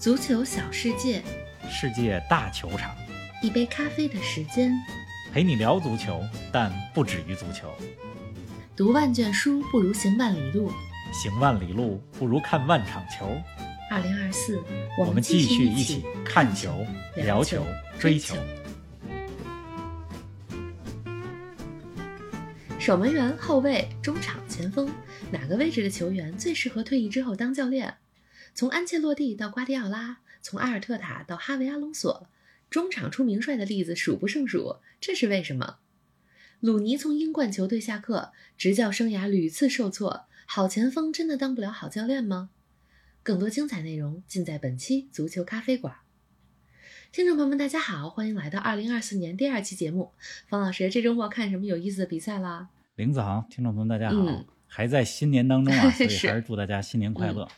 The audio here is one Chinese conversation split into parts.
足球小世界，世界大球场，一杯咖啡的时间，陪你聊足球，但不止于足球。读万卷书不如行万里路，行万里路不如看万场球。二零二四，我们继续一起看球、聊球、追球。守门员、后卫、中场、前锋，哪个位置的球员最适合退役之后当教练？从安切洛蒂到瓜迪奥拉，从阿尔特塔到哈维·阿隆索，中场出名帅的例子数不胜数。这是为什么？鲁尼从英冠球队下课，执教生涯屡次受挫，好前锋真的当不了好教练吗？更多精彩内容尽在本期足球咖啡馆。听众朋友们，大家好，欢迎来到二零二四年第二期节目。方老师，这周末看什么有意思的比赛啦？林子航，听众朋友们，大家好，嗯还在新年当中啊，所以还是祝大家新年快乐。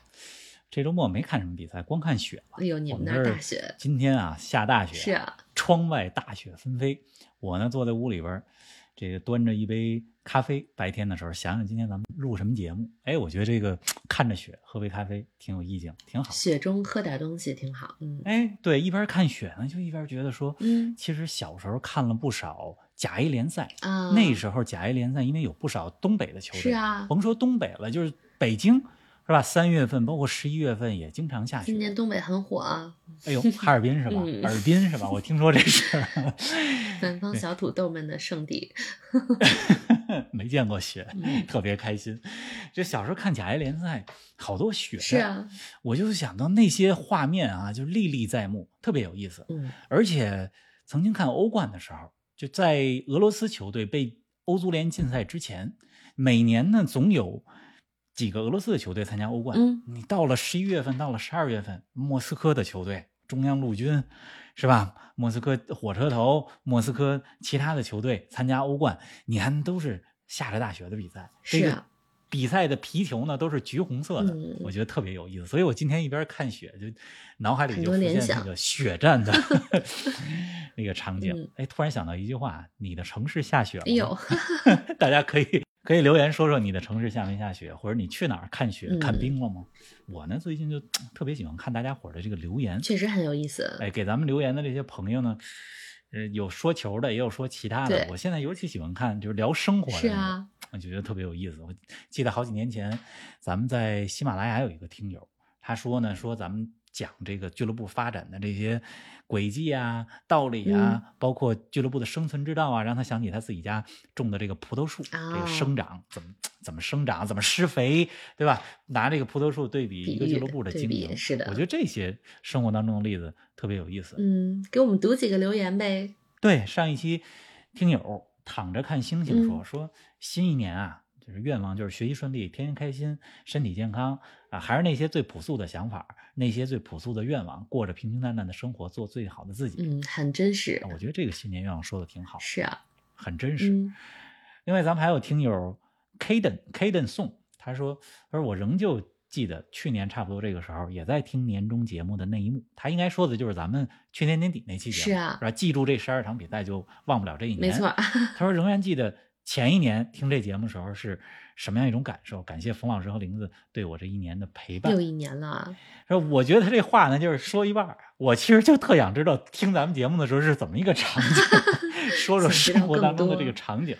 这周末没看什么比赛，光看雪了。哎呦，你们那儿大雪今天啊下大雪，是啊，窗外大雪纷飞。我呢坐在屋里边，这个端着一杯咖啡。白天的时候想想今天咱们录什么节目，哎，我觉得这个看着雪喝杯咖啡挺有意境，挺好。雪中喝点东西挺好。嗯哎，对，一边看雪呢，就一边觉得说，嗯其实小时候看了不少甲 A 联赛，啊，那时候甲 A 联赛因为有不少东北的球队，是啊甭说东北了，就是北京是吧？三月份包括十一月份也经常下雪。今年东北很火啊，哎呦，哈尔滨是吧？嗯尔滨是吧？我听说这事儿，南方小土豆们的圣地。没见过雪，嗯特别开心。这小时候看甲 A 联赛，好多雪，是，啊，我就想到那些画面啊，就历历在目，特别有意思。嗯而且曾经看欧冠的时候，就在俄罗斯球队被欧足联禁赛之前，每年呢总有几个俄罗斯的球队参加欧冠。嗯你到了十一月份，到了十二月份，莫斯科的球队、中央陆军，是吧？莫斯科火车头、莫斯科其他的球队参加欧冠，你看都是下着大雪的比赛。这个是啊比赛的皮球呢都是橘红色的，嗯我觉得特别有意思。所以我今天一边看雪，就脑海里就浮现那个血战的 那个场景嗯。哎，突然想到一句话：你的城市下雪了吗？哎呦，大家可以可以留言说说你的城市下没下雪，或者你去哪儿看雪、嗯看冰了吗？我呢最近就特别喜欢看大家伙儿的这个留言，确实很有意思。哎，给咱们留言的这些朋友呢，呃，有说球的，也有说其他的。我现在尤其喜欢看就是聊生活的，是啊，我觉得特别有意思。我记得好几年前，咱们在喜马拉雅有一个听友，他说呢，说咱们讲这个俱乐部发展的这些轨迹啊、道理啊，嗯包括俱乐部的生存之道啊，让他想起他自己家种的这个葡萄树，这哦个生长怎么怎么生长，怎么施肥，对吧？拿这个葡萄树对比一个俱乐部的经营，是的我觉得这些生活当中的例子特别有意思。嗯，给我们读几个留言呗。对，上一期听友躺着看星星说、嗯说新一年啊，就是愿望就是学习顺利，天天开心，身体健康啊，还是那些最朴素的想法，那些最朴素的愿望，过着平平淡淡的生活，做最好的自己。嗯，很真实。我觉得这个新年愿望说的挺好，是啊，很真实。嗯另外，咱们还有听友 Kaden Kaden 宋，他说他说我仍旧记得去年差不多这个时候也在听年终节目的那一幕，他应该说的就是咱们去年年底那期节目，是啊吧？记住这十二场比赛就忘不了这一年，没错。他说仍然记得前一年听这节目时候是什么样一种感受，感谢冯老师和玲子对我这一年的陪伴又。一年了，说我觉得他这话呢，就是说一半儿，我其实就特想知道听咱们节目的时候是怎么一个场景，说说生活当中的这个场景。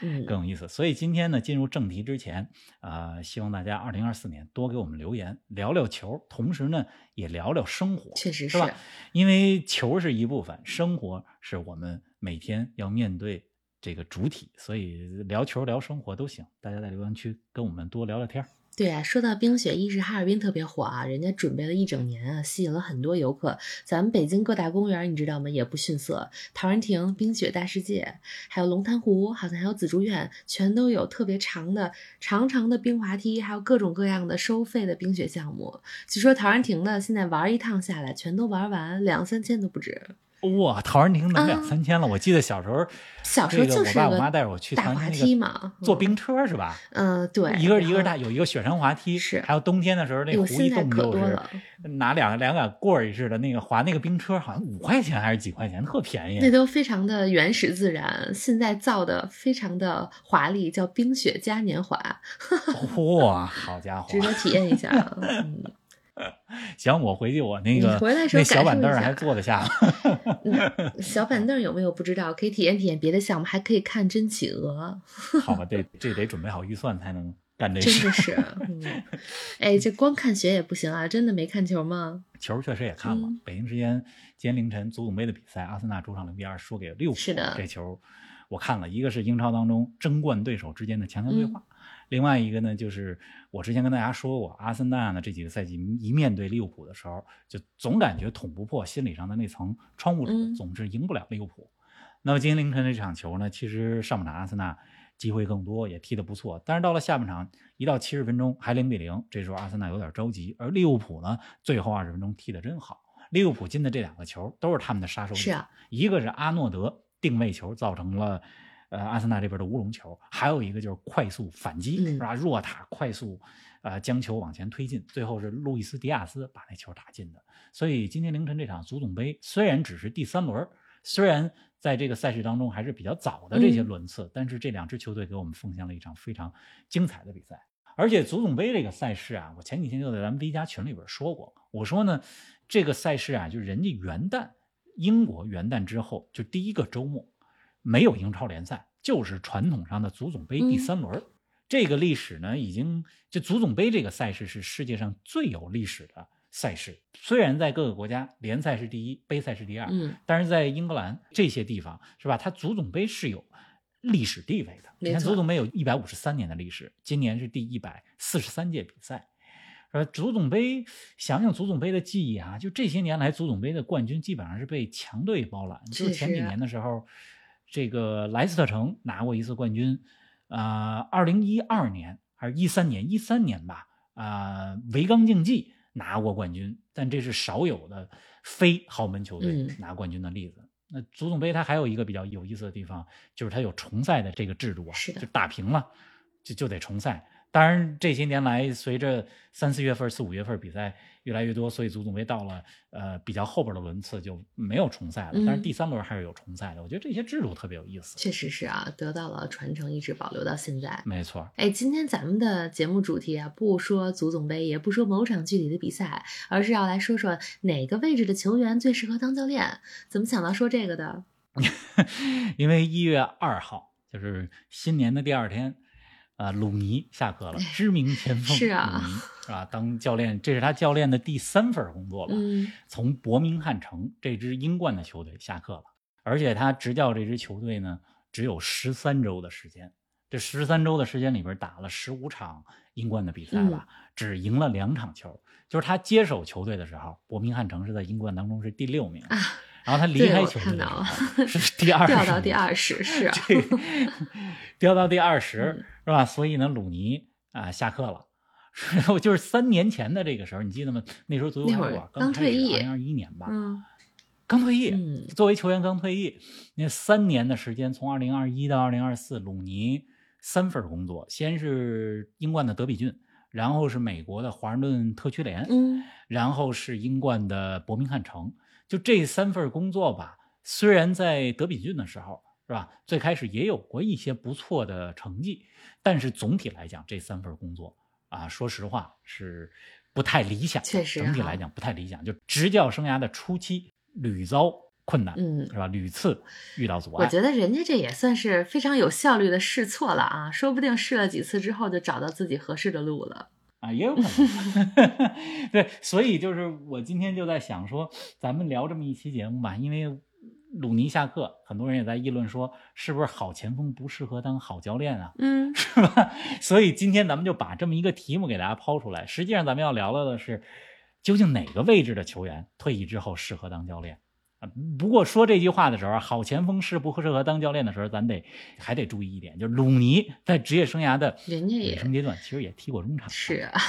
嗯，更有意思。所以今天呢，进入正题之前，呃，希望大家二零二四年多给我们留言，聊聊球，同时呢，也聊聊生活，确实是吧？因为球是一部分，生活是我们每天要面对这个主体，所以聊球、聊生活都行。大家在留言区跟我们多聊聊天。对啊，说到冰雪，一是哈尔滨特别火啊，人家准备了一整年啊，吸引了很多游客。咱们北京各大公园，你知道吗？也不逊色，陶然亭、冰雪大世界，还有龙潭湖，好像还有紫竹院，全都有特别长的、长长的冰滑梯，还有各种各样的收费的冰雪项目。据说陶然亭的现在玩一趟下来，全都玩完两三千都不止。哇，陶然亭能两啊三千了！我记得小时候，小时候就是我爸我妈带着我去大滑梯嘛，嗯坐冰车是吧？嗯、对，一个一个大，有一个雪山滑梯，是还有冬天的时候那哎呦湖一冻就是拿两两杆棍儿似的，那个滑那个冰车，好像五块钱还是几块钱，特便宜。那都非常的原始自然，现在造的非常的华丽，叫冰雪嘉年华，哇，好家 伙值！得体验一下啊。嗯，行，我回去我那你个回来时候那小板凳还坐得下吗？嗯小板凳有没有不知道，可以体验体验别的项目，还可以看真企鹅，好吧，这这得准备好预算才能干这事。真的是，嗯，哎，这光看雪也不行啊，真的没看球吗？球确实也看了，嗯北京时间今天凌晨足总杯的比赛，阿森纳主场零比二输给了利物浦。是的这球我看了，一个是英超当中争冠对手之间的强强对话，另外一个呢就是我之前跟大家说过，阿森纳呢这几个赛季一面对利物浦的时候，就总感觉捅不破心理上的那层窗户纸，嗯。总是赢不了利物浦。那么今天凌晨这场球呢，其实上半场阿森纳机会更多，也踢得不错，但是到了下半场，一到七十分钟还零比零，这时候阿森纳有点着急，而利物浦呢，最后二十分钟踢得真好。利物浦进的这两个球都是他们的杀手锏，是啊，一个是阿诺德定位球造成了呃阿森纳这边的乌龙球，还有一个就是快速反击，嗯是吧？若塔快速呃将球往前推进，最后是路易斯迪亚斯把那球打进的。所以今天凌晨这场足总杯虽然只是第三轮，虽然在这个赛事当中还是比较早的这些嗯轮次，但是这两支球队给我们奉献了一场非常精彩的比赛。而且足总杯这个赛事啊，我前几天就在咱们 V 家群里边说过，我说呢，这个赛事啊，就是人家元旦，英国元旦之后就第一个周末没有英超联赛，就是传统上的足总杯第三轮。这个历史呢，已经就足总杯这个赛事是世界上最有历史的赛事。虽然在各个国家联赛是第一，杯赛是第二，嗯，但是在英格兰这些地方是吧？它足总杯是有历史地位的。你看足总杯有一百五十三年的历史，今年是第一百四十三届比赛。呃，足总杯，想想足总杯的记忆啊，就这些年来，足总杯的冠军基本上是被强队包揽。就是前几年的时候，这个莱斯特城拿过一次冠军，啊、2二零一二年还是一三年，一三年吧，啊、维冈竞技拿过冠军，但这是少有的非豪门球队嗯拿冠军的例子。那足总杯它还有一个比较有意思的地方，就是它有重赛的这个制度啊，是的就打平了就就得重赛。当然，这些年来，随着三四月份、四五月份比赛越来越多，所以足总杯到了呃比较后边的轮次就没有重赛了。但是嗯第三轮还是有重赛的。我觉得这些制度特别有意思。确实是啊，得到了传承，一直保留到现在。没错，哎，今天咱们的节目主题啊，不说足总杯，也不说某场具体的比赛，而是要来说说哪个位置的球员最适合当教练。怎么想到说这个的？因为一月二号就是新年的第二天，啊，鲁尼下课了，知名前锋是啊鲁尼是吧？当教练，这是他教练的第三份工作吧？嗯，从伯明翰城这支英冠的球队下课了，而且他执教这支球队呢，只有十三周的时间。这十三周的时间里边打了十五场英冠的比赛吧，只赢了两场球。就是他接手球队的时候，伯明翰城是在英冠当中是第六名，啊，然后他离开球队看到了。是第二，掉到第二十，是啊，这 掉到第二十、嗯。是吧？所以呢，鲁尼啊下课了。我就是三年前的这个时候，你记得吗？那时候足球小那会儿刚馆刚，退役。二零二一年吧，嗯。刚退役，嗯。作为球员刚退役，那三年的时间，从二零二一到二零二四，鲁尼三份工作，先是英冠的德比郡，然后是美国的华盛顿特区联，嗯，然后是英冠的伯明翰城。就这三份工作吧，虽然在德比郡的时候是吧，最开始也有过一些不错的成绩，但是总体来讲，这三份工作啊，说实话是不太理想。确实哈整体来讲不太理想。就执教生涯的初期屡遭困难，嗯是吧？屡次遇到阻碍我。觉得人家这也算是非常有效率的试错了啊，说不定试了几次之后就找到自己合适的路了。啊，也有可能。对，所以就是我今天就在想说，咱们聊这么一期节目吧，因为鲁尼下课，很多人也在议论说，是不是好前锋不适合当好教练啊？嗯，是吧？所以今天咱们就把这么一个题目给大家抛出来。实际上，咱们要聊聊的是，究竟哪个位置的球员退役之后适合当教练啊？不过说这句话的时候，好前锋适不适合当教练的时候，咱得还得注意一点，就是鲁尼在职业生涯的人家也尾声阶段，其实也踢过中场。是啊，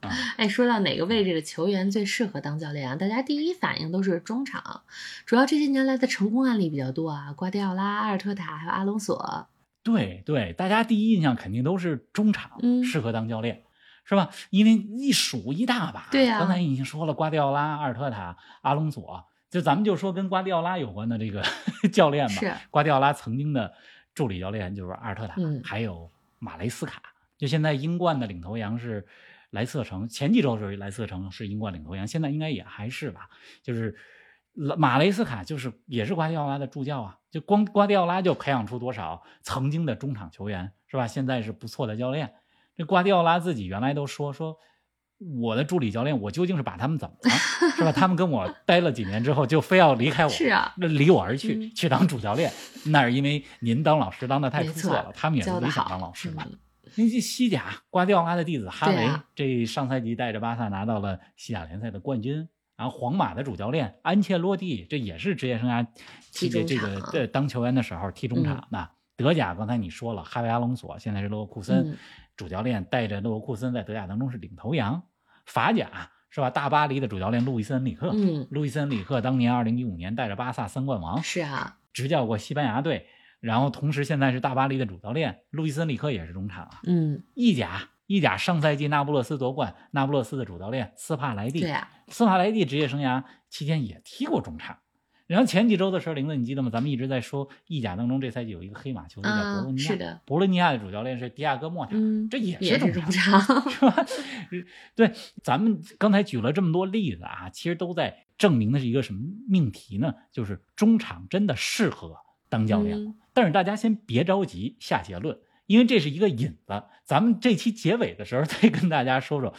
哎，说到哪个位置的球员最适合当教练啊？大家第一反应都是中场，主要这些年来的成功案例比较多啊，瓜迪奥拉、阿尔特塔还有阿隆索。对对，大家第一印象肯定都是中场嗯适合当教练，是吧？因为一数一大把。对呀刚才已经说了，瓜迪奥拉、阿尔特塔、阿隆索，就咱们就说跟瓜迪奥拉有关的这个 教练吧。是瓜迪奥拉曾经的助理教练就是阿尔特塔，嗯还有马雷斯卡。就现在英冠的领头羊是莱斯特城前几周的时候，莱斯特城是英冠领头羊，现在应该也还是吧。就是马雷斯卡就是也是瓜迪奥拉的助教啊，就光瓜迪奥拉就培养出多少曾经的中场球员是吧？现在是不错的教练。这瓜迪奥拉自己原来都说说。我的助理教练，我究竟是把他们怎么了，是吧？他们跟我待了几年之后，就非要离开我，是啊，那离我而去，去当主教练，那是因为您当老师当的太出色了，他们也是理想当老师嘛。那西甲瓜迪奥拉的弟子哈维，这上赛季带着巴萨拿到了西甲联赛的冠军。然后皇马的主教练安切洛蒂，这也是职业生涯这个这个当球员的时候踢中场的。德甲刚才你说了，哈维阿隆索现在是勒沃库森主教练，带着勒沃库森在德甲当中是领头羊。法甲是吧？大巴黎的主教练路易斯恩里克，嗯，路易斯恩里克当年二零一五年带着巴萨三冠王，是啊，执教过西班牙队，然后同时现在是大巴黎的主教练。路易斯恩里克也是中场啊，嗯，意甲，意甲上赛季那不勒斯夺冠，那不勒斯的主教练斯帕莱蒂，对啊，斯帕莱蒂职业生涯期间也踢过中场。然后前几周的时候，玲子你记得吗？咱们一直在说意甲当中这赛季有一个黑马球队叫博洛尼亚，是的，博洛尼亚的主教练是迪亚哥莫塔，这也是中场，是吧？对，咱们刚才举了这么多例子啊，其实都在证明的是一个什么命题呢？就是中场真的适合当教练。但是大家先别着急下结论，因为这是一个引子，咱们这期结尾的时候再跟大家说说。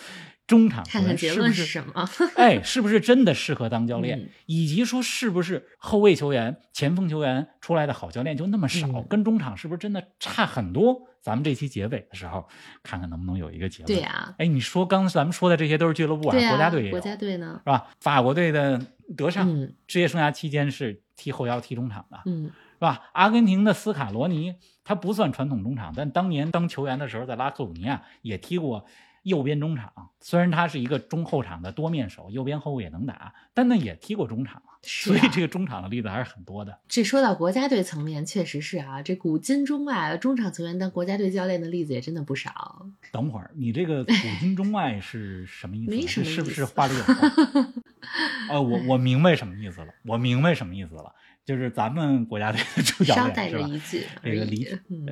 中场看看是不是什么？哎，是不是真的适合当教练？以及说是不是后卫球员、前锋球员出来的好教练就那么少？跟中场是不是真的差很多？咱们这期结尾的时候，看看能不能有一个结论。对呀，哎，你说刚才咱们说的这些都是俱乐部啊，国家队也有，国家队呢，是吧？法国队的德尚，职业生涯期间是踢后腰、踢中场的，嗯，是吧？阿根廷的斯卡罗尼，他不算传统中场，但当年当球员的时候，在拉科鲁尼亚也踢过。右边中场，虽然他是一个中后场的多面手，右边后卫也能打，但那也踢过中场所以这个中场的例子还是很多的。这说到国家队层面，确实是啊，这古今中外中场球员当国家队教练的例子也真的不少。等会儿，你这个古今中外是什么意思？没什么是不是话里有话？呃，我我明白什么意思了，我明白什么意思了。就是咱们国家队的 主教练是吧？这个李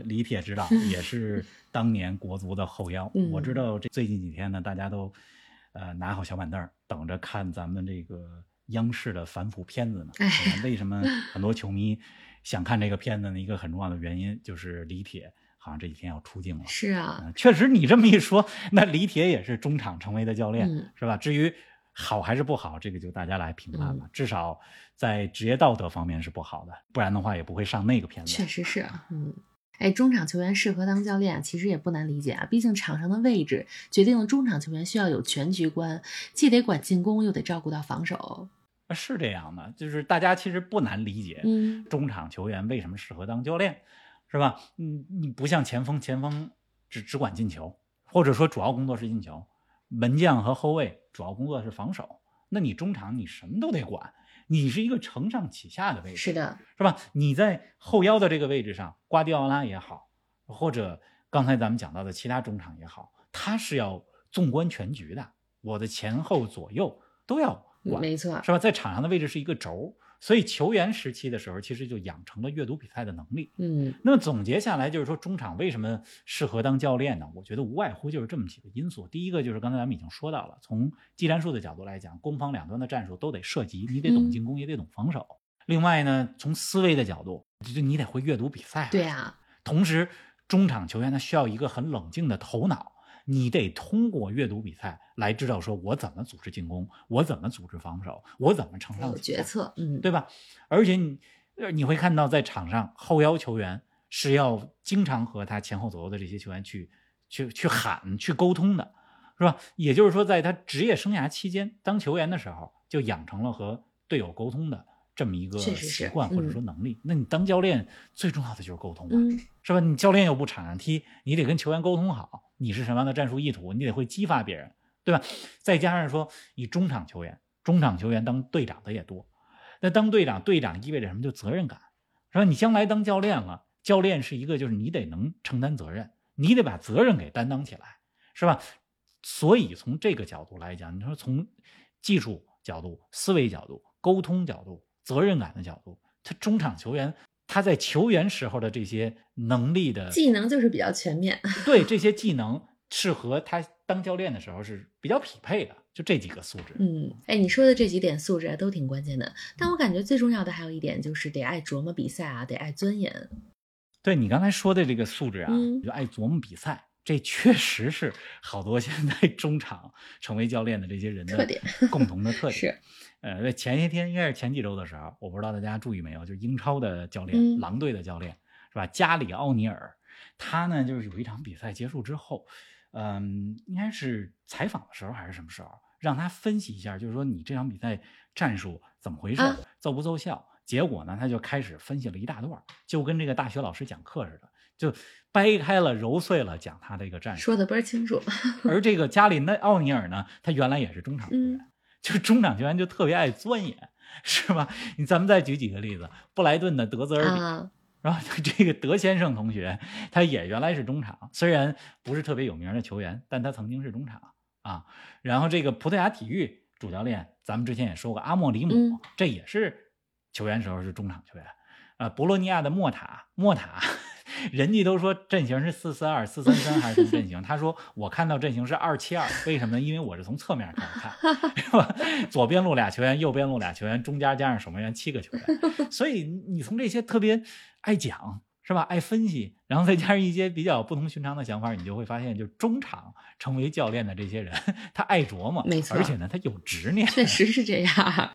李铁指导 也是当年国足的后腰。我知道这最近几天呢，大家都呃拿好小板凳，等着看咱们这个央视的反腐片子呢。为什么 很多球迷想看这个片子呢？一个很重要的原因就是李铁好像这几天要出镜了。是啊，确实你这么一说，那李铁也是中场成为的教练，是吧？至于。好还是不好，这个就大家来评判了。至少在职业道德方面是不好的，不然的话也不会上那个片子。确实是，嗯，哎，中场球员适合当教练，其实也不难理解啊。毕竟场上的位置决定了中场球员需要有全局观，既得管进攻，又得照顾到防守。是这样的，就是大家其实不难理解，嗯，中场球员为什么适合当教练，是吧？嗯，你不像前锋，前锋只只管进球，或者说主要工作是进球。门将和后卫主要工作是防守，那你中场你什么都得管，你是一个承上启下的位置，是的，是吧？你在后腰的这个位置上，瓜迪奥拉也好，或者刚才咱们讲到的其他中场也好，他是要纵观全局的，我的前后左右都要管，没错，是吧？在场上的位置是一个轴。所以球员时期的时候，其实就养成了阅读比赛的能力。嗯，那么总结下来就是说，中场为什么适合当教练呢？我觉得无外乎就是这么几个因素。第一个就是刚才咱们已经说到了，从技战术的角度来讲，攻防两端的战术都得涉及，你得懂进攻，也得懂防守。另外呢，从思维的角度，就你得会阅读比赛。对啊。同时，中场球员他需要一个很冷静的头脑。你得通过阅读比赛来知道，说我怎么组织进攻，我怎么组织防守，我怎么承上决策，嗯，对吧？而且你，你会看到在场上后腰球员是要经常和他前后左右的这些球员去去去喊、去沟通的，是吧？也就是说，在他职业生涯期间当球员的时候，就养成了和队友沟通的。这么一个习惯或者说能力，那你当教练最重要的就是沟通嘛，是吧？你教练又不场上踢，你得跟球员沟通好，你是什么样的战术意图，你得会激发别人，对吧？再加上说，你中场球员，中场球员当队长的也多，那当队长，队长意味着什么？就责任感，是吧？你将来当教练了，教练是一个就是你得能承担责任，你得把责任给担当起来，是吧？所以从这个角度来讲，你说从技术角度、思维角度、沟通角度。责任感的角度，他中场球员他在球员时候的这些能力的技能就是比较全面。对这些技能是和他当教练的时候是比较匹配的，就这几个素质。嗯，哎，你说的这几点素质啊都挺关键的，但我感觉最重要的还有一点就是得爱琢磨比赛啊，得爱钻研。对你刚才说的这个素质啊，嗯就爱琢磨比赛，这确实是好多现在中场成为教练的这些人的特点共同的特 点。是，呃，前些天应该是前几周的时候，我不知道大家注意没有，就是英超的教练，嗯狼队的教练是吧？加里奥尼尔，他呢就是有一场比赛结束之后，嗯，应该是采访的时候还是什么时候，让他分析一下，就是说你这场比赛战术怎么回事，啊奏不奏效？结果呢，他就开始分析了一大段，就跟这个大学老师讲课似的，就掰开了揉碎了讲他这个战术。说的倍儿清楚。而这个加里内奥尼尔呢，他原来也是中场球员，嗯就是中场球员就特别爱钻研，是吧？你咱们再举几个例子，布莱顿的德泽尔比，啊，然后 这个德先生同学，他也原来是中场，虽然不是特别有名的球员，但他曾经是中场啊。然后这个葡萄牙体育主教练，咱们之前也说过，阿莫里姆，嗯这也是球员时候是中场球员。啊，博洛尼亚的莫塔，莫塔，人家都说阵型是四四二、四三三还是什么阵型？他说我看到阵型是二七二，为什么呢？因为我是从侧面开始看，是吧？左边路俩球员，右边路俩球员，中间加上守门员七个球员。所以你从这些特别爱讲是吧，爱分析，然后再加上一些比较不同寻常的想法，你就会发现，就中场成为教练的这些人，他爱琢磨，没错而且呢，他有执念，确实是这样。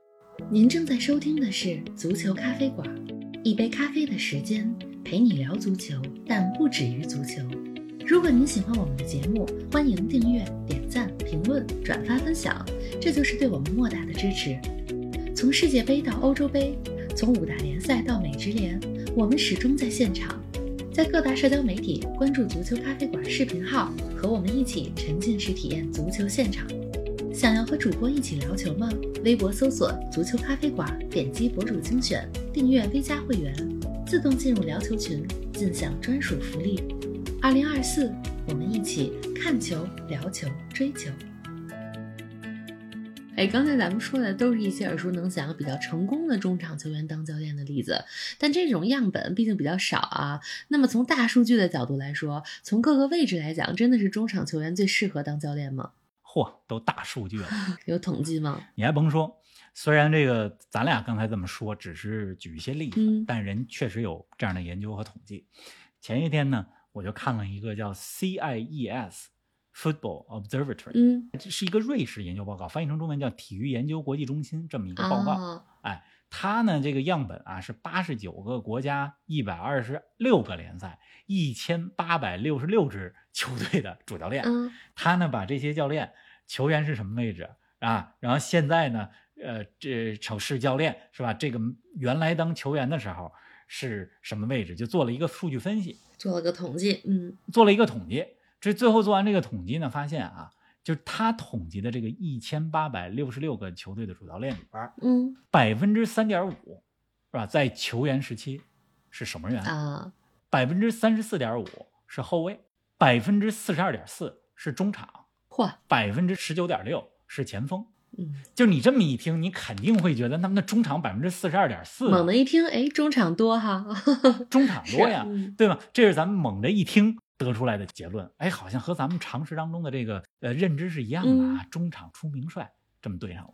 您正在收听的是《足球咖啡馆》，一杯咖啡的时间陪你聊足球，但不止于足球。如果您喜欢我们的节目，欢迎订阅、点赞、评论、转发分享，这就是对我们莫大的支持。从世界杯到欧洲杯，从五大联赛到美职联，我们始终在现场。在各大社交媒体关注“足球咖啡馆”视频号，和我们一起沉浸式体验足球现场。想要和主播一起聊球吗？微博搜索“足球咖啡馆”，点击博主精选，订阅 V 加会员，自动进入聊球群，尽享专属福利。二零二四，我们一起看球、聊球、追球。哎，刚才咱们说的都是一些耳熟能详、比较成功的中场球员当教练的例子，但这种样本毕竟比较少啊。那么从大数据的角度来说，从各个位置来讲，真的是中场球员最适合当教练吗？嚯，都大数据了。有统计吗？你还甭说，虽然这个咱俩刚才这么说，只是举一些例子，嗯但人确实有这样的研究和统计。前些天呢，我就看了一个叫 CIES Football Observatory，、嗯，这是一个瑞士研究报告，翻译成中文叫体育研究国际中心这么一个报告。哦，哎，它呢这个样本啊是八十九个国家，一百二十六个联赛，一千八百六十六支球队的主教练。嗯他呢把这些教练、球员是什么位置啊？然后现在呢，呃，这城市教练是吧？这个原来当球员的时候是什么位置？就做了一个数据分析，做了个统计，嗯做了一个统计。这最后做完这个统计呢，发现啊，就是他统计的这个一千八百六十六个球队的主教练里边，嗯百分之三点五是吧，在球员时期是守门员，啊，百分之三十四点五是后卫，百分之四十二点四是中场。嚯，百分之十九点六是前锋。嗯，就你这么一听，你肯定会觉得他们的中场百分之四十二点四，猛的一听，哎，中场多哈，中场多呀，嗯对吧？这是咱们猛的一听得出来的结论。哎，好像和咱们常识当中的这个呃认知是一样的嗯啊，中场出名帅，这么对上了。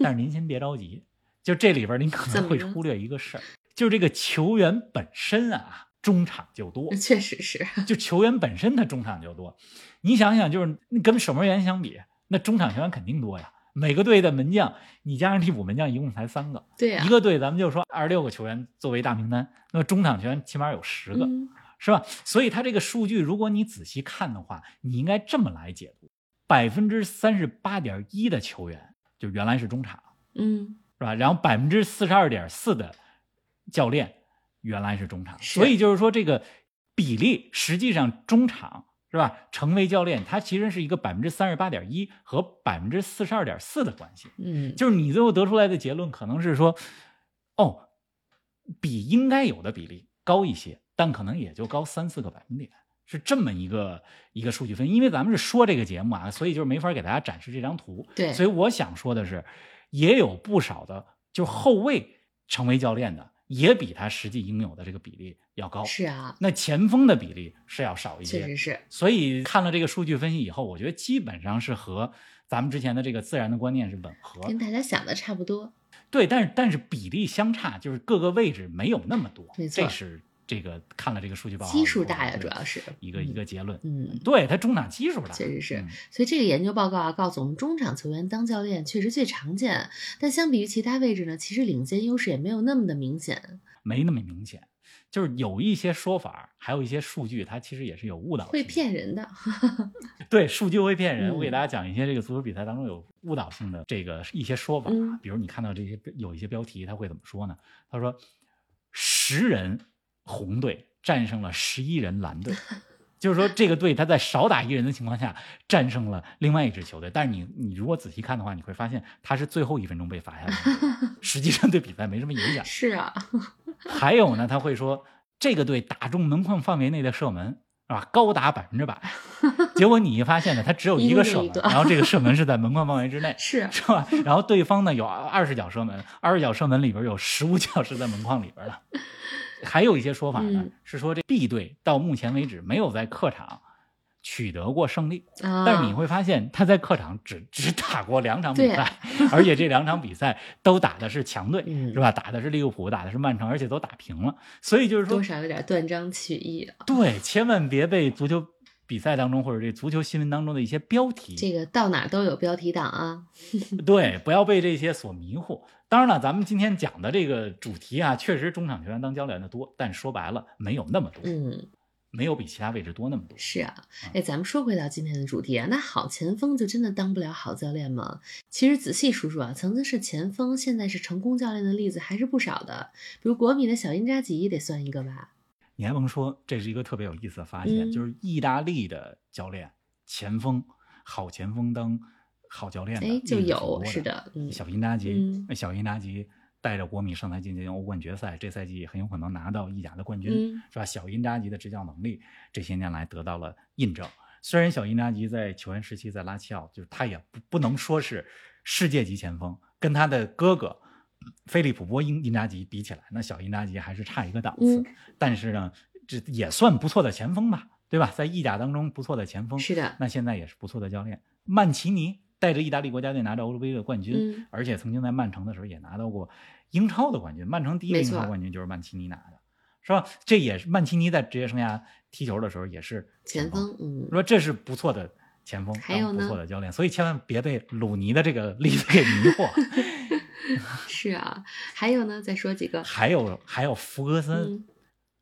但是您先别着急，就这里边您可能会忽略一个事儿，就是这个球员本身啊，中场就多。确实是，就球员本身他中场就多，你想想，就是跟守门员相比，那中场球员肯定多呀。每个队的门将，你加上替补门将，一共才三个。对呀、一个队咱们就说二十六个球员作为大名单，那么中场球员起码有十个，嗯是吧？所以他这个数据，如果你仔细看的话，你应该这么来解读：百分之三十八点一的球员就原来是中场，嗯，是吧？然后百分之四十二点四的教练原来是中场，所以就是说这个比例实际上中场是吧？成为教练，它其实是一个百分之三十八点一和百分之四十二点四的关系。嗯，就是你最后得出来的结论可能是说，哦，比应该有的比例高一些，但可能也就高三四个百分点，是这么一个一个数据分析。因为咱们是说这个节目啊，所以就是没法给大家展示这张图。对，所以我想说的是，也有不少的就后卫成为教练的，也比他实际应有的这个比例要高。是啊，那前锋的比例是要少一些，确实是。所以看了这个数据分析以后，我觉得基本上是和咱们之前的这个自然的观念是吻合。跟大家想的差不多。对，但是但是比例相差，就是各个位置没有那么多。没错，这是这个看了这个数据报告，基数大呀，主要是一个一个结论。嗯，对他中场基数大，确实是。嗯所以这个研究报告啊，告诉我们中场球员当教练确实最常见，但相比于其他位置呢，其实领先优势也没有那么的明显。没那么明显，就是有一些说法，还有一些数据，它其实也是有误导，会骗人的。对，数据会骗人。嗯我给大家讲一些这个足球比赛当中有误导性的这个一些说法比如你看到这些有一些标题，他会怎么说呢？他说十人红队战胜了十一人蓝队。就是说，这个队他在少打一人的情况下战胜了另外一支球队，但是你你如果仔细看的话，你会发现他是最后一分钟被罚下来的，实际上对比赛没什么影响。是啊，还有呢，他会说这个队打中门框范围内的射门是吧，高达百分之百。结果你一发现呢，他只有一个射门，然后这个射门是在门框范围之内，是是吧？然后对方呢有二十脚射门，二十脚射门里边有十五脚是在门框里边的。还有一些说法呢，嗯是说这 B 队到目前为止没有在客场取得过胜利，啊。但是你会发现他在客场只 只打过两场比赛，而且这两场比赛都打的是强队，嗯是吧？打的是利物浦，打的是曼城，而且都打平了。所以就是说多，少有点断章取义啊。对，千万别被足球比赛当中或者这足球新闻当中的一些标题，这个到哪都有标题党啊。对，不要被这些所迷惑。当然了，咱们今天讲的这个主题啊，确实中场球员当教练的多，但说白了没有那么多，嗯，没有比其他位置多那么多。是啊。哎，咱们说回到今天的主题啊，那好前锋就真的当不了好教练吗？其实仔细数数啊，曾经是前锋，现在是成功教练的例子还是不少的。比如国米的小因扎吉得算一个吧。你还甭说，这是一个特别有意思的发现，嗯就是意大利的教练前锋，好前锋当好教练的哎，就有多是的，嗯，小因扎吉，嗯小因扎吉带着国米上台进行欧冠决赛，这赛季很有可能拿到意甲的冠军，嗯是吧？小因扎吉的执教能力这些年来得到了印证。虽然小因扎吉在球员时期在拉齐奥，就是他也不不能说是世界级前锋，跟他的哥哥菲利普波因因扎吉比起来，那小因扎吉还是差一个档次。嗯但是呢，这也算不错的前锋吧，对吧？在意甲当中不错的前锋，是的，那现在也是不错的教练。曼奇尼带着意大利国家队拿到欧洲杯的冠军，嗯而且曾经在曼城的时候也拿到过英超的冠军。曼城第一个英超冠军就是曼奇尼拿的，是吧？这也是曼奇尼在职业生涯踢球的时候也是前锋，锋，嗯，说这是不错的前锋，还有呢错的教练，所以千万别被鲁尼的这个例子给迷惑。是啊。还有呢，再说几个，还有还有福格森。嗯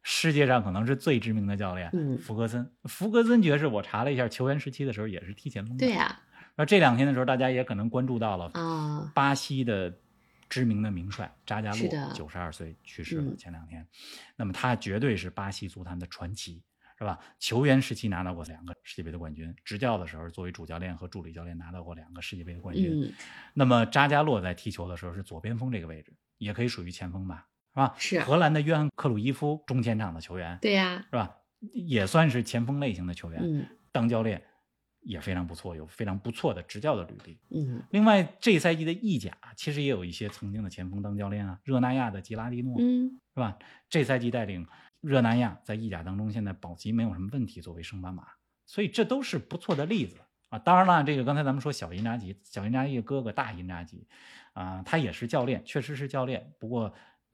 世界上可能是最知名的教练，嗯福格森。福格森爵士，我查了一下，球员时期的时候也是踢前锋的。对呀，然后这两天的时候，大家也可能关注到了啊，巴西的知名的名帅扎加洛，九十二岁去世了。嗯前两天，那么他绝对是巴西足坛的传奇，是吧？球员时期拿到过两个世界杯的冠军，执教的时候作为主教练和助理教练拿到过两个世界杯的冠军。嗯，那么扎加洛在踢球的时候是左边锋这个位置，也可以属于前锋吧，是吧？是荷兰的约翰克鲁伊夫，中前场的球员，对呀，是吧？也算是前锋类型的球员。嗯当教练也非常不错，有非常不错的执教的履历。嗯另外，这赛季的意甲其实也有一些曾经的前锋当教练啊，热那亚的吉拉蒂诺、嗯，是吧？这赛季带领热那亚在意甲当中现在保级没有什么问题，作为升班马，所以这都是不错的例子啊。当然了，这个刚才咱们说小因扎吉，小因扎吉的哥哥大因扎吉啊，他也是教练，确实是教练。不过，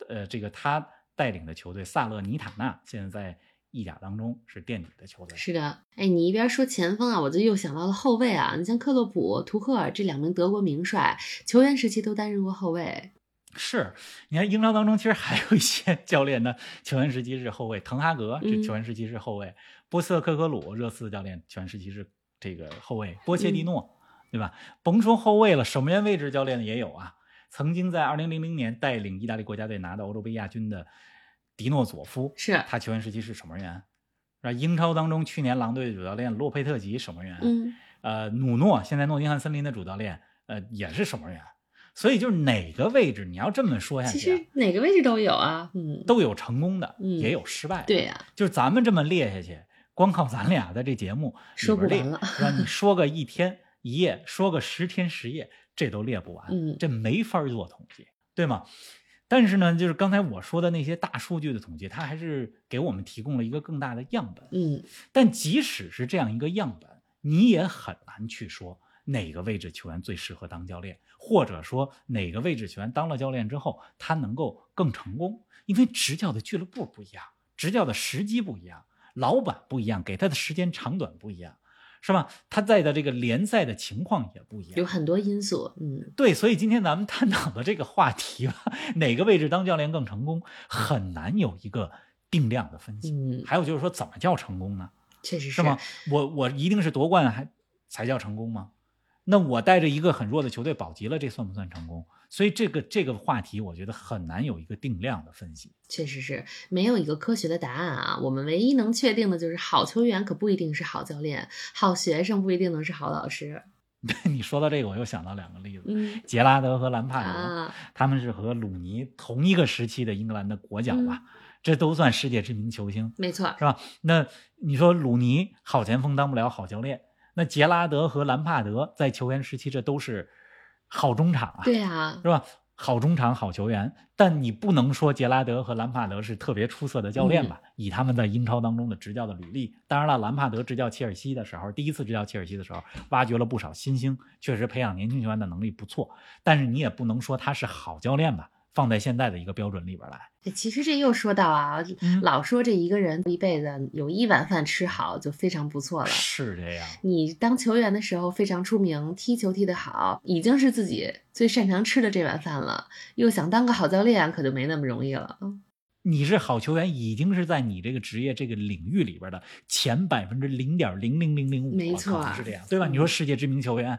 呃，这个他带领的球队萨勒尼塔纳现在在意甲当中是垫底的球队。是的。哎，你一边说前锋啊，我就又想到了后卫啊。你像克洛普、图赫尔这两名德国名帅，球员时期都担任过后卫。是，你看英超当中其实还有一些 教练呢，球员时期是后卫，滕哈格这嗯球员时期是后卫，波斯特克格鲁热刺教练球员时期是这个后卫，波切蒂诺，对吧？甭说后卫了，守门员位置教练也有啊。曾经在2000年带领意大利国家队拿到欧洲杯亚军的迪诺佐夫，是，他球员时期是守门员。那？英超当中去年狼队的主教练洛佩特吉守门员，嗯，呃，努诺现在诺丁汉森林的主教练，呃，也是守门员。所以就是哪个位置，你要这么说下去啊、实哪个位置都有啊。嗯，都有成功的，嗯也有失败的。对呀、就是咱们这么列下去，光靠咱俩的这节目说不里边列完了是吧？你 说个一天一夜，说个十天十夜，这都列不完，嗯这没法做统计，对吗？但是呢，就是刚才我说的那些大数据的统计，它还是给我们提供了一个更大的样本。嗯，但即使是这样一个样本，你也很难去说哪个位置球员最适合当教练，或者说哪个位置球员当了教练之后他能够更成功，因为执教的俱乐部不一样，执教的时机不一样，老板不一样，给他的时间长短不一样，是吧？他在的这个联赛的情况也不一样，有很多因素。嗯，对，所以今天咱们探讨的这个话题吧，哪个位置当教练更成功，很难有一个定量的分析。嗯，还有就是说，怎么叫成功呢？确实是吗？我我一定是夺冠还才叫成功吗？那我带着一个很弱的球队保级了，这算不算成功？所以这个这个话题，我觉得很难有一个定量的分析。确实是没有一个科学的答案啊。我们唯一能确定的就是，好球员可不一定是好教练，好学生不一定能是好老师。你说到这个，我又想到两个例子：嗯，杰拉德和兰帕德，啊，他们是和鲁尼同一个时期的英格兰的国脚吧？这都算世界知名球星，没错。是吧？那你说鲁尼好前锋当不了好教练，那杰拉德和兰帕德在球员时期这都是好中场啊，对啊，是吧？好中场、好球员，但你不能说杰拉德和兰帕德是特别出色的教练吧？以他们在英超当中的执教的履历，当然了，兰帕德执教切尔西的时候，第一次执教切尔西的时候，挖掘了不少新星，确实培养年轻球员的能力不错。但是你也不能说他是好教练吧？放在现在的一个标准里边来，哎其实这又说到啊，嗯老说这一个人一辈子有一碗饭吃好就非常不错了。是这样。你当球员的时候非常出名，踢球踢得好，已经是自己最擅长吃的这碗饭了。又想当个好教练，可就没那么容易了。嗯你是好球员，已经是在你这个职业这个领域里边的前百分之零点零零零零五，没错是这样，对吧？嗯你说世界知名球员，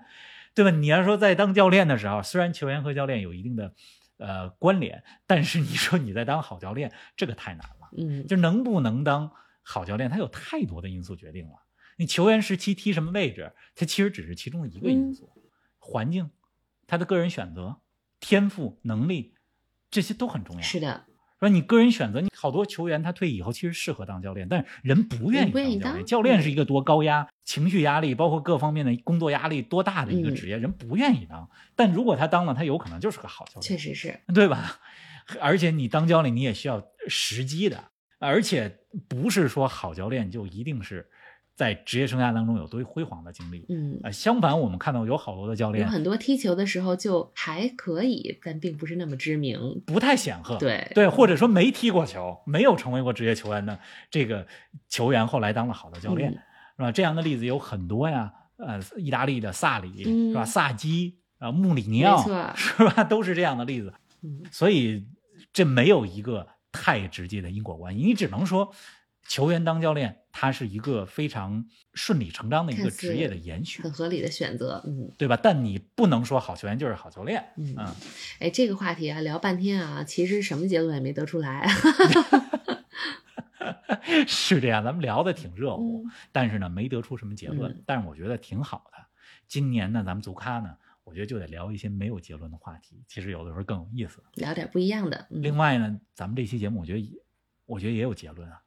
对吧？你要说在当教练的时候，虽然球员和教练有一定的呃关联，但是你说你在当好教练，这个太难了。嗯，就能不能当好教练，它有太多的因素决定了。你球员时期踢什么位置，它其实只是其中的一个因素，环境、他的个人选择、天赋、能力，这些都很重要。是的，说你个人选择，你好多球员他退役以后其实适合当教练，但是人不愿意当教练。教练是一个多高压、情绪压力，包括各方面的工作压力多大的一个嗯职业，人不愿意当。但如果他当了，他有可能就是个好教练。确实是。对吧？而且你当教练，你也需要时机的，而且不是说好教练就一定是在职业生涯当中有多辉煌的经历。嗯，呃，相反，我们看到有好多的教练有练很多踢球的时候就还可以，但并不是那么知名。不太显赫，对对，或者说没踢过球，没有成为过职业球员的这个球员，后来当了好的教练，嗯是吧？这样的例子有很多呀。呃，意大利的萨里、嗯是吧？萨基啊、穆里尼奥是吧？都是这样的例子。嗯，所以这没有一个太直接的因果关系，你只能说球员当教练，他是一个非常顺理成章的一个职业的延续很，合理的选择。嗯对吧？但你不能说好球员就是好教练，嗯嗯，哎，这个话题啊，聊半天啊，其实什么结论也没得出来。是这样，咱们聊的挺热乎，嗯但是呢，没得出什么结论，嗯但是我觉得挺好的。今年呢，咱们足咖呢，我觉得就得聊一些没有结论的话题，其实有的时候更有意思。聊点不一样的。嗯、另外呢，咱们这期节目，我觉得也，我觉得也有结论啊。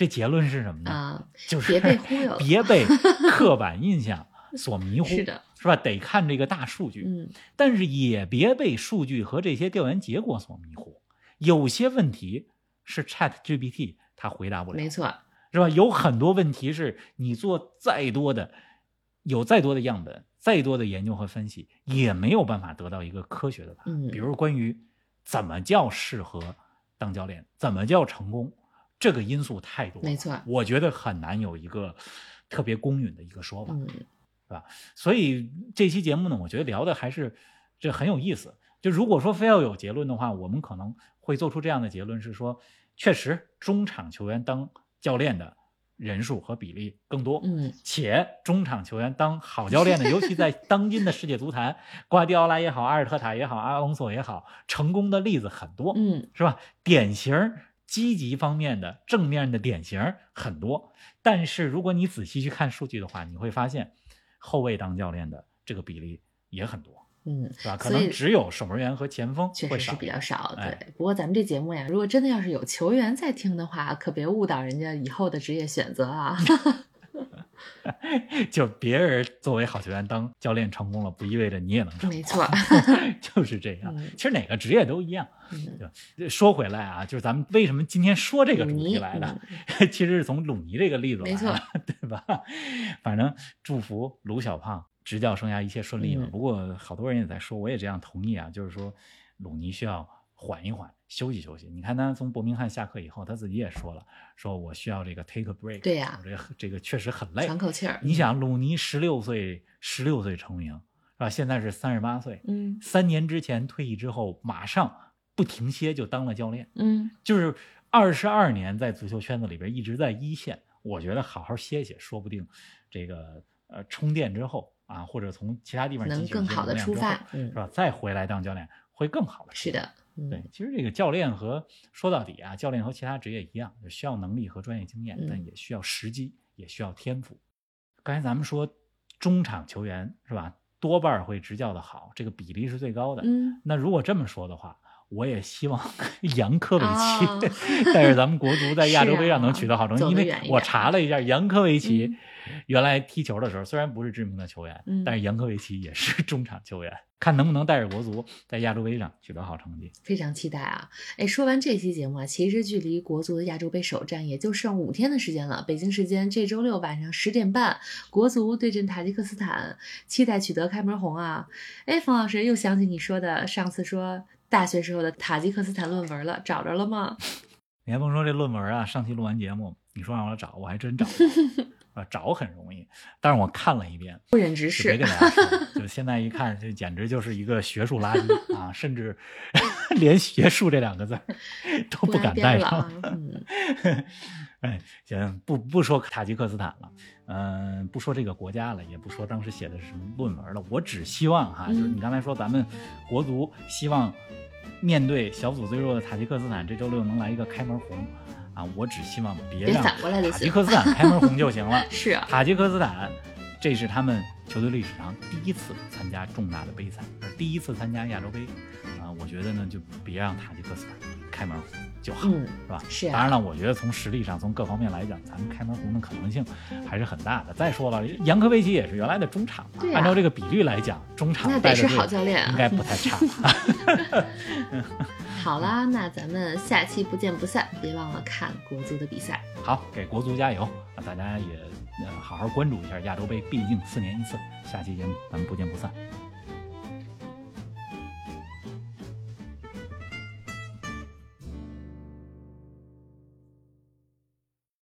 这结论是什么呢？啊，就是别被忽悠别被刻板印象所迷惑，是的，是吧？得看这个大数据，嗯，但是也别被数据和这些调研结果所迷惑。有些问题是 Chat GPT 它回答不了，没错，是吧？有很多问题是你做再多的，有再多的样本，再多的研究和分析，也没有办法得到一个科学的答案。嗯比如关于怎么叫适合当教练，怎么叫成功，这个因素太多了，没错我觉得很难有一个特别公允的一个说法。嗯所以这期节目呢，我觉得聊的还是这很有意思。就如果说非要有结论的话，我们可能会做出这样的结论：是说，确实中场球员当教练的人数和比例更多，嗯，且中场球员当好教练的，尤其在 当今的世界足坛，瓜迪奥拉也好，阿尔特塔也好，阿隆索也好，成功的例子很多，嗯，是吧？典型积极方面的正面的典型很多，但是如果你仔细去看数据的话，你会发现后卫当教练的这个比例也很多，嗯，是吧？可能只有守门员和前锋确实是比较少。哎对，不过咱们这节目呀，如果真的要是有球员在听的话，可别误导人家以后的职业选择啊。就别人作为好球员当教练成功了，不意味着你也能成功。没错，就是这样。嗯其实哪个职业都一样。嗯，说回来啊，就是咱们为什么今天说这个主题来的，嗯 其实是从鲁尼这个例子来的，对吧？反正祝福卢小胖执教生涯一切顺利嘛。嗯不过好多人也在说，我也这样同意啊，就是说鲁尼需要缓一缓，休息休息。你看他从伯明翰下课以后，他自己也说了，说我需要这个 take a break。对呀我这个这个确实很累喘。口气儿。你想，鲁尼十六岁，十六岁成名是吧？现在是三十八岁，嗯三年之前退役之后，马上不停歇就当了教练，嗯，就是二十二年在足球圈子里边一直在一线。我觉得好好歇歇，说不定这个呃充电之后啊，或者从其他地方能更好的出发。嗯是，吧？再回来当教练会更好的。是。的，嗯对，其实这个教练和说到底啊，教练和其他职业一样，就需要能力和专业经验，嗯但也需要时机，也需要天赋。刚才咱们说中场球员是吧，多半会执教的好，这个比例是最高的。嗯，那如果这么说的话，我也希望杨科维奇、哦带着咱们国足在亚洲杯上能取得好成绩，因为我查了一下，杨科维奇嗯原来踢球的时候虽然不是知名的球员，嗯但是杨科维奇也是 中场球员，看能不能带着国足在亚洲杯上取得好成绩。非常期待啊！哎，说完这期节目啊，其实距离国足的亚洲杯首战也就剩五天的时间了。北京时间这周六晚上十点半，国足对阵塔吉克斯坦，期待取得开门红啊！哎，冯老师又想起你说的上次说大学时候的塔吉克斯坦论文了，找着了吗？你还甭说这论文啊，上期录完节目，你说让我找，我还真找 了啊，找很容易，但是我看了一遍，不忍直视就别跟。大家说，就现在一看，这简直就是一个学术垃圾啊，甚至 连学术这两个字都不敢带上哎，行，不不说塔吉克斯坦了，嗯、不说这个国家了，也不说当时写的是什么论文了，我只希望哈，就是嗯你刚才说咱们国足希望面对小组最弱的塔吉克斯坦，这周六能来一个开门红啊，我只希望别让。塔吉克斯坦开门红就行了 是啊，塔吉克斯坦，这是他们球队历史上第一次参加重大的杯赛，而第一次参加亚洲杯，啊，我觉得呢，就别让塔吉克斯坦开门红就好，嗯，是吧？是啊当然了，我觉得从实力上，从各方面来讲，咱们开门红的可能性还是很大的。再说了，杨科维奇也是原来的中场嘛，啊按照这个比率来讲，中场那得是好教练啊应该不太差。好啦，那咱们下期不见不散，别忘了看国足的比赛。好，给国足加油！那大家也呃好好关注一下亚洲杯，毕竟四年一次。下期节目咱们不见不散。